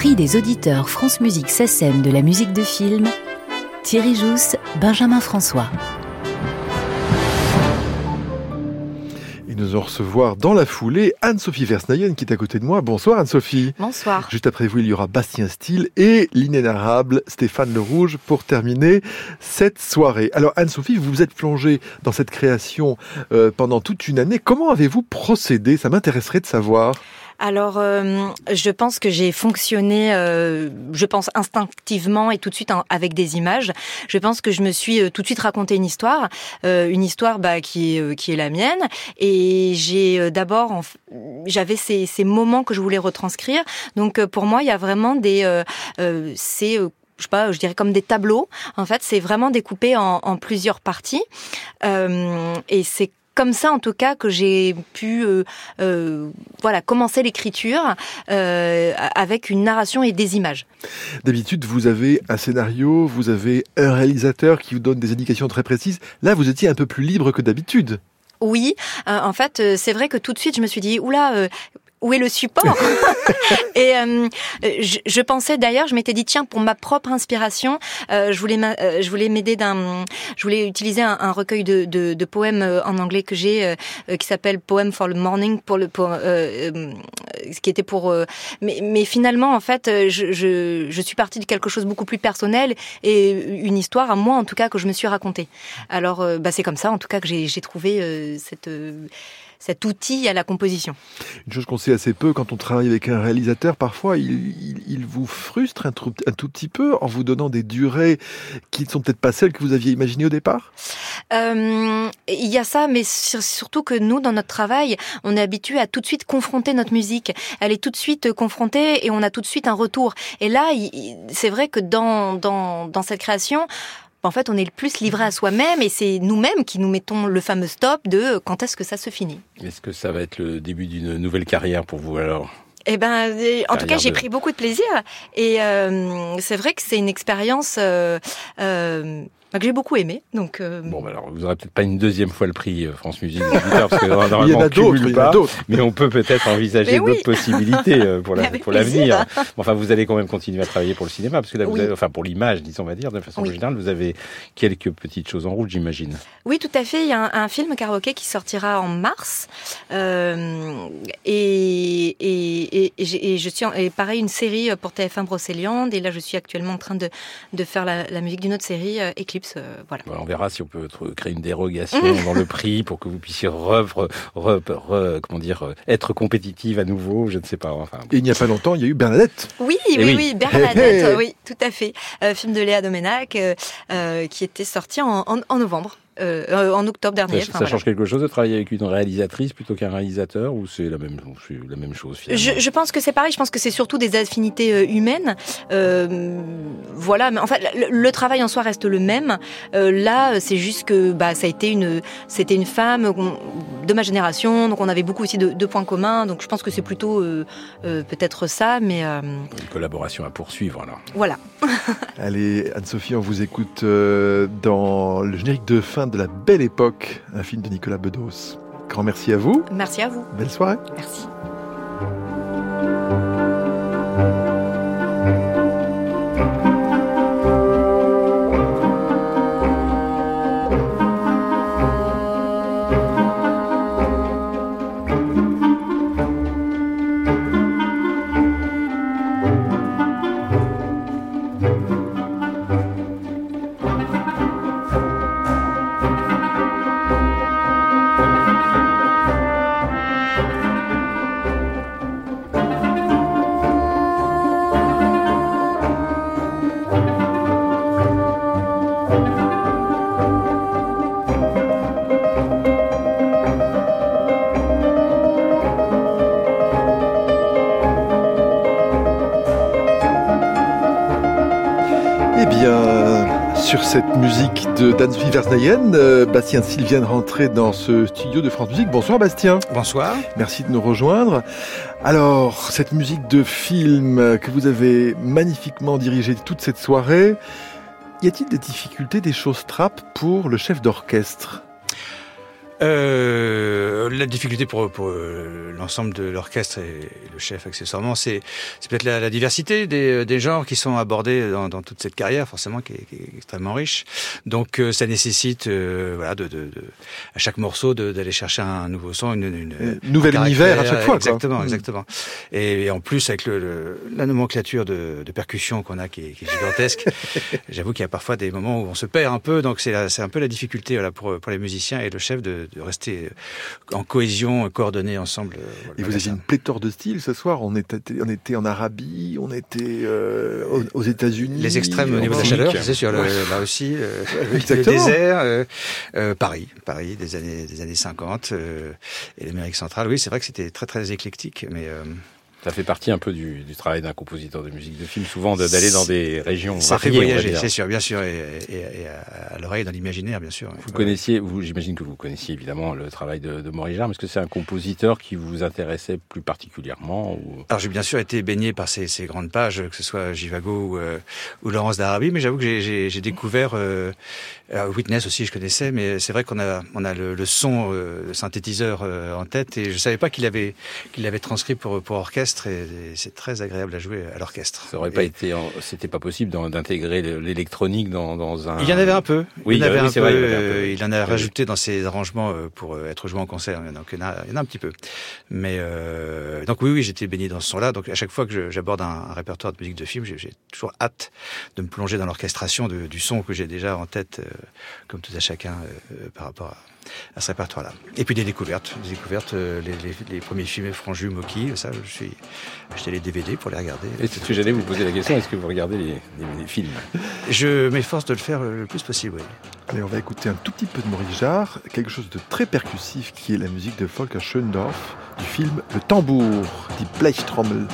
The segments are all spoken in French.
prix des auditeurs France Musique SACEM de la musique de film, Thierry Jousse, Benjamin François. Et nous allons recevoir dans la foulée Anne-Sophie Versnayen qui est à côté de moi. Bonsoir Anne-Sophie. Bonsoir. Juste après vous, il y aura Bastien Steele et l'inénarrable Stéphane Le Rouge pour terminer cette soirée. Alors Anne-Sophie, vous vous êtes plongée dans cette création euh, pendant toute une année. Comment avez-vous procédé? Ça m'intéresserait de savoir. Alors, euh, je pense que j'ai fonctionné, euh, je pense instinctivement et tout de suite avec des images. Je pense que je me suis euh, tout de suite raconté une histoire, euh, une histoire bah, qui est euh, qui est la mienne. Et j'ai d'abord, j'avais ces, ces moments que je voulais retranscrire. Donc pour moi, il y a vraiment des, euh, je sais pas, je dirais comme des tableaux. En fait, c'est vraiment découpé en, en plusieurs parties. Euh, et c'est comme ça, en tout cas, que j'ai pu, euh, euh, voilà, commencer l'écriture euh, avec une narration et des images. D'habitude, vous avez un scénario, vous avez un réalisateur qui vous donne des indications très précises. Là, vous étiez un peu plus libre que d'habitude. Oui, euh, en fait, euh, c'est vrai que tout de suite, je me suis dit, oula, euh, où est le support Et euh, je, je pensais d'ailleurs, je m'étais dit, tiens, pour ma propre inspiration, euh, je voulais, euh, je voulais m'aider d'un, je voulais utiliser un, un recueil de, de, de poèmes euh, en anglais que j'ai, euh, euh, qui s'appelle Poem for the Morning, pour le, pour, ce qui était pour, euh, mais, mais finalement, en fait, je, je, je suis partie de quelque chose beaucoup plus personnel et une histoire à moi, en tout cas, que je me suis racontée. Alors, euh, bah, c'est comme ça, en tout cas, que j'ai j'ai trouvé euh, cette, euh, cet outil à la composition. Une chose qu'on sait assez peu quand on travaille avec un réalisateur, parfois il, il- il vous frustre un tout, un tout petit peu en vous donnant des durées qui ne sont peut-être pas celles que vous aviez imaginées au départ? Euh, Il y a ça, mais sur- surtout que nous, dans notre travail, on est habitué à tout de suite confronter notre musique. Elle est tout de suite confrontée et on a tout de suite un retour. Et là, c'est vrai que dans, dans, dans cette création, en fait, on est le plus livré à soi-même et c'est nous-mêmes qui nous mettons le fameux stop de euh, quand est-ce que ça se finit. Est-ce que ça va être le début d'une nouvelle carrière pour vous alors? Eh ben, euh, en tout cas, j'ai pris beaucoup de plaisir et euh, c'est vrai que c'est une expérience euh, euh, que j'ai beaucoup aimée. Donc, euh, Bon, bah alors vous aurez peut-être pas une deuxième fois le prix euh, France Musique parce que normalement il y en on a d'autres, mais on peut peut-être envisager oui. d'autres possibilités euh, pour la- Avec pour l'avenir. Enfin, vous allez quand même continuer à travailler pour le cinéma, parce que là, vous Oui. avez, enfin pour l'image, disons, on va dire, de façon Oui. générale, vous avez quelques petites choses en route, j'imagine. Oui, tout à fait. Il y a un, un film karaoké qui sortira en mars. Euh, et, et, et, et j'ai- et je suis en- et pareil une série pour TF1 Brocéliande. Et là, je suis actuellement en train de, de faire la, la musique d'une autre série, euh, Eclipse. Euh, voilà. On verra si on peut créer une dérogation dans le prix pour que vous puissiez re, re- re- re- comment dire, euh, être compétitive à nouveau, je ne sais pas. Enfin, Et il n'y a pas longtemps, il y a eu Bernadette. Oui, Eh oui, oui. oui, Bernadette, Hé, hé. oui, tout à fait. Euh, film de Léa Domenac euh, euh, qui était sorti en, en, en novembre, euh, euh, en octobre ça, dernier. ça voilà. change quelque chose de travailler avec une réalisatrice plutôt qu'un réalisateur ou c'est la même, la même chose finalement? Je, je pense que c'est pareil. Je pense que c'est surtout des affinités euh, humaines. Euh, voilà. Mais en fait, le, le travail en soi reste le même. Euh, là, c'est juste que bah, ça a été une, c'était une femme de ma génération, donc on avait beaucoup aussi de, de points communs. Donc je pense que c'est plutôt euh, euh, peut-être ça, mais euh, Une collaboration à poursuivre alors. voilà. Allez, Anne-Sophie, on vous écoute euh, dans le générique de fin de La Belle Époque, un film de Nicolas Bedos. Grand merci à vous. Merci à vous. Belle soirée. Merci. Bien, sur cette musique de d'Anne-Sophie Versnayen, euh, Bastien de rentrer dans ce studio de France Musique. Bonsoir Bastien. Bonsoir. Merci de nous rejoindre. Alors, cette musique de film que vous avez magnifiquement dirigée toute cette soirée, y a-t-il des difficultés, des choses trappes pour le chef d'orchestre? Euh, La difficulté pour, pour l'ensemble de l'orchestre et le chef accessoirement, c'est peut-être la, la, diversité des, des, genres qui sont abordés dans, dans toute cette carrière, forcément, qui est, qui est extrêmement riche. Donc ça nécessite voilà, de, de, de, à chaque morceau d'aller chercher un nouveau son, une, une nouvel univers à chaque fois. Exactement, quoi. exactement. Et, et, en plus avec le, le la nomenclature de, de percussion qu'on a qui est, qui est gigantesque, j'avoue qu'il y a parfois des moments où on se perd un peu. Donc c'est un peu la difficulté voilà, pour, pour les musiciens et le chef de, de rester en cohésion, coordonnés ensemble. Voilà, et vous avez une pléthore de styles ce soir. On était, on était en Arabie, on était euh, aux, États-Unis. Les extrêmes au niveau de la chaleur, c'est sûr. Le, là aussi, euh, le désert, euh, euh, Paris, Paris des années des années 50 euh, et l'Amérique centrale. Oui, c'est vrai que c'était très très éclectique, mais euh, ça fait partie un peu du, du travail d'un compositeur de musique de film, souvent d'aller dans des régions. Ça fait voyager, c'est sûr, bien sûr, et, et, et à, à l'oreille, dans l'imaginaire, bien sûr. Vous ouais. connaissiez, vous, j'imagine que vous connaissiez évidemment le travail de, de Maurice Jarre, mais est-ce que c'est un compositeur qui vous intéressait plus particulièrement ou... Alors j'ai bien sûr été baigné par ces, ces, grandes pages, que ce soit Givago ou, euh, ou Laurence d'Arabie, mais j'avoue que j'ai découvert euh, Witness aussi, je connaissais, mais c'est vrai qu'on a, on a le, le son, euh, synthétiseur euh, en tête, et je savais pas qu'il avait, qu'il l'avait transcrit pour, pour orchestre et c'est très agréable à jouer à l'orchestre. Ça aurait pas été, c'était pas possible d'intégrer l'électronique dans, dans, un. Il y en avait un peu. Oui, il, y en avait oui, un peu, vrai, il, un peu. il en a rajouté dans ses arrangements pour être joué en concert. Donc il y en a, il y en a un petit peu. Mais euh, donc oui, oui, j'étais baigné dans ce son-là. Donc à chaque fois que j'aborde un, un, répertoire de musique de film, j'ai toujours hâte de me plonger dans l'orchestration du son que j'ai déjà en tête, euh, comme tout à chacun, euh, par rapport à à ce répertoire-là. Et puis des découvertes, des découvertes, euh, les, les, les premiers films Franju, Moki, ça, je suis acheté les DVD pour les regarder. Et c'est ce que j'allais vous poser la question, est-ce que vous regardez les, les, les films? Je m'efforce de le faire le plus possible, oui. Allez, on va écouter un tout petit peu de Maurice Jarre, quelque chose de très percussif qui est la musique de Volker Schoendorf du film Le Tambour, dit Blechtrommel.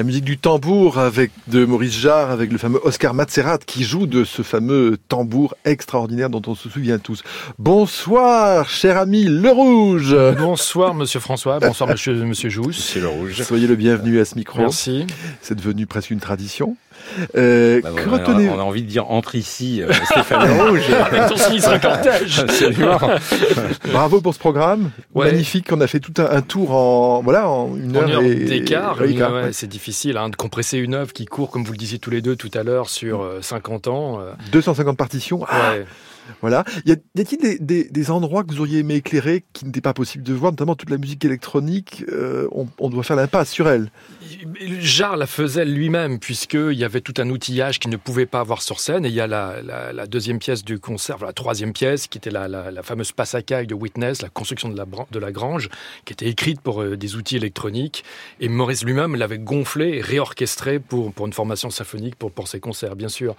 La musique du tambour avec de Maurice Jarre, avec le fameux Oscar Matzerat qui joue de ce fameux tambour extraordinaire dont on se souvient tous. Bonsoir, cher ami Le Rouge. Bonsoir, monsieur François. Bonsoir, monsieur, monsieur Jousse. Monsieur Le Rouge. Soyez le bienvenu à ce micro. Merci. C'est devenu presque une tradition. Euh, bah, retenez... On a envie de dire entre ici, euh, Stéphane Rouge. Avec ton sinistre cortège. Absolument. Bravo pour ce programme. Ouais. Magnifique. On a fait tout un, un, tour en, voilà, en une heure, heure d'écart. Ouais, ouais. C'est difficile hein, de compresser une œuvre qui court, comme vous le disiez tous les deux tout à l'heure, sur euh, 50 ans. 250 partitions. Ah voilà. Y a-t-il des, des, des, endroits que vous auriez aimé éclairer qui n'étaient pas possible de voir, notamment toute la musique électronique euh, on, on, doit faire l'impasse sur elle? Jarre la faisait lui-même, puisqu'il y avait tout un outillage qu'il ne pouvait pas avoir sur scène. Et il y a la, la, la deuxième pièce du concert, la troisième pièce, qui était la, la fameuse passacaille de Witness, la construction de la, de la grange, qui était écrite pour euh, des outils électroniques. Et Maurice lui-même l'avait gonflé et réorchestré pour, pour une formation symphonique, pour, pour ses concerts, bien sûr.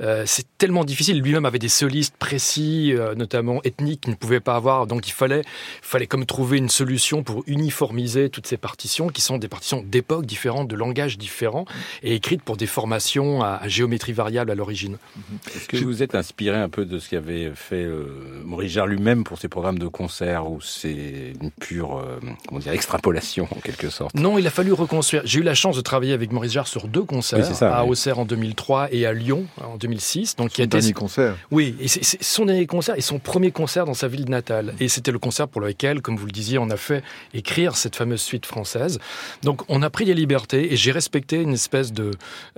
Euh, C'est tellement difficile. Lui-même avait des solistes précis, euh, notamment ethniques, qu'il ne pouvait pas avoir. Donc il fallait, fallait comme trouver une solution pour uniformiser toutes ces partitions, qui sont des partitions d'époque différentes, de langages différents, et écrites pour des formations à, à géométrie variable à l'origine. Est-ce que vous êtes inspiré un peu de ce qu'avait fait euh, Maurice Jarre lui-même pour ses programmes de concert, ou c'est une pure euh, comment dire, extrapolation en quelque sorte? Non, il a fallu reconstruire. J'ai eu la chance de travailler avec Maurice Jarre sur deux concerts, oui, ça, à oui. Auxerre en 2003 et à Lyon en 2006. Donc, Son dernier concert. Oui, et c'est son dernier concert et son premier concert dans sa ville natale. Et c'était le concert pour lequel, comme vous le disiez, on a fait écrire cette fameuse suite française. Donc on a pris des libertés et j'ai respecté une espèce de,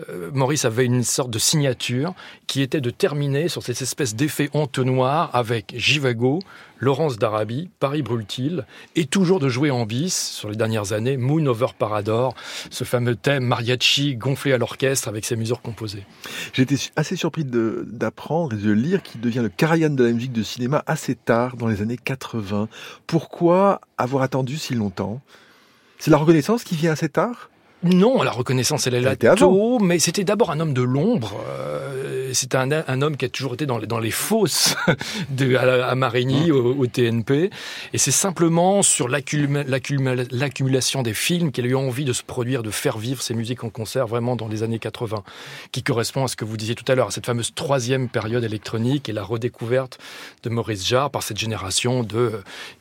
euh, Maurice avait une sorte de signature qui était de terminer sur cette espèce d'effet entonnoir avec Jivago, Laurence d'Arabie, Paris brûle-t-il, et toujours de jouer en bis sur les dernières années, Moon over Parador, ce fameux thème mariachi gonflé à l'orchestre avec ses mesures composées. J'étais assez surpris d'apprendre et de lire qu'il devient le Karajan de la musique de cinéma assez tard, dans les années 80. Pourquoi avoir attendu si longtemps? C'est la reconnaissance qui vient assez tard? Non, la reconnaissance, elle est là tôt, mais c'était d'abord un homme de l'ombre. Euh, c'était un, un, homme qui a toujours été dans les, dans les fosses de, à, Marigny, mmh. au, TNP. Et c'est simplement sur l'accumulation des films qu'il a eu envie de se produire, de faire vivre ses musiques en concert vraiment dans les années 80, qui correspond à ce que vous disiez tout à l'heure, à cette fameuse troisième période électronique et la redécouverte de Maurice Jarre par cette génération de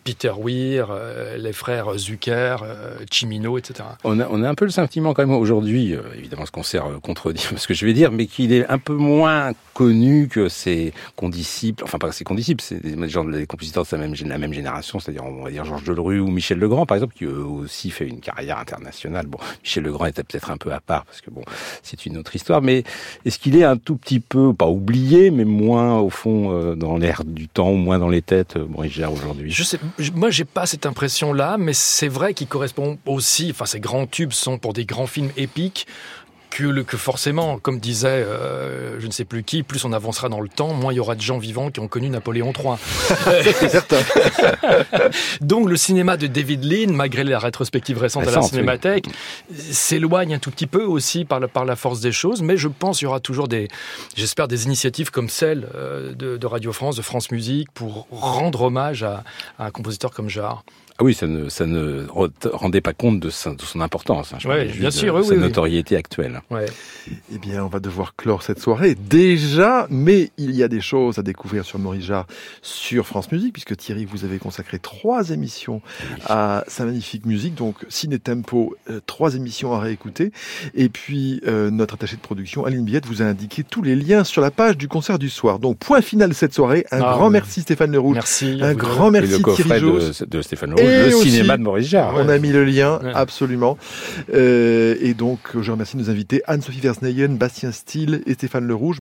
Peter Weir, euh, les frères Zucker, euh, Chimino, etc. On a, on a un peu le sentiment quand même aujourd'hui, euh, évidemment ce concert euh, contredit ce que je vais dire, mais qu'il est un peu moins connu que ses condisciples, enfin pas ses condisciples, c'est des gens des compositeurs de la même, génération, c'est-à-dire on va dire Georges Delerue ou Michel Legrand par exemple, qui eux aussi fait une carrière internationale. Bon, Michel Legrand était peut-être un peu à part parce que bon, c'est une autre histoire, mais est-ce qu'il est un tout petit peu, pas oublié, mais moins au fond euh, dans l'air du temps, moins dans les têtes, Maurice Gère aujourd'hui? Je sais, moi j'ai pas cette impression-là, mais c'est vrai qu'il correspond aussi, enfin ces grands tubes sont pour des grands films épiques que, que forcément, comme disait euh, je ne sais plus qui, plus on avancera dans le temps, moins il y aura de gens vivants qui ont connu Napoléon III. C'est certain. Donc le cinéma de David Lean, malgré la rétrospective récente à la Cinémathèque, s'éloigne un tout petit peu aussi par la, par la force des choses, mais je pense qu'il y aura toujours des, j'espère, des initiatives comme celle euh, de, Radio France, de France Musique, pour rendre hommage à, à un compositeur comme Jarre. Ah oui, ça ne, ça ne rendait pas compte de, son, importance. Hein, ouais, bien sûr, de, oui, sa notoriété actuelle. Ouais. Eh bien, on va devoir clore cette soirée déjà, mais il y a des choses à découvrir sur Maurice Jarre sur France Musique, puisque Thierry, vous avez consacré trois émissions à sa magnifique musique, donc Ciné Tempo, euh, trois émissions à réécouter, et puis euh, notre attaché de production, Aline Billette, vous a indiqué tous les liens sur la page du concert du soir. Donc, point final de cette soirée. Un ah, grand merci Stéphane Leroux. Merci. Un grand merci Thierry de, de Stéphane Leroux le cinéma de Maurice Jarre. On a mis le lien, absolument. Euh, et donc, je remercie nos invités Anne-Sophie Versneyen, Bastien Steele et Stéphane Le Rouge.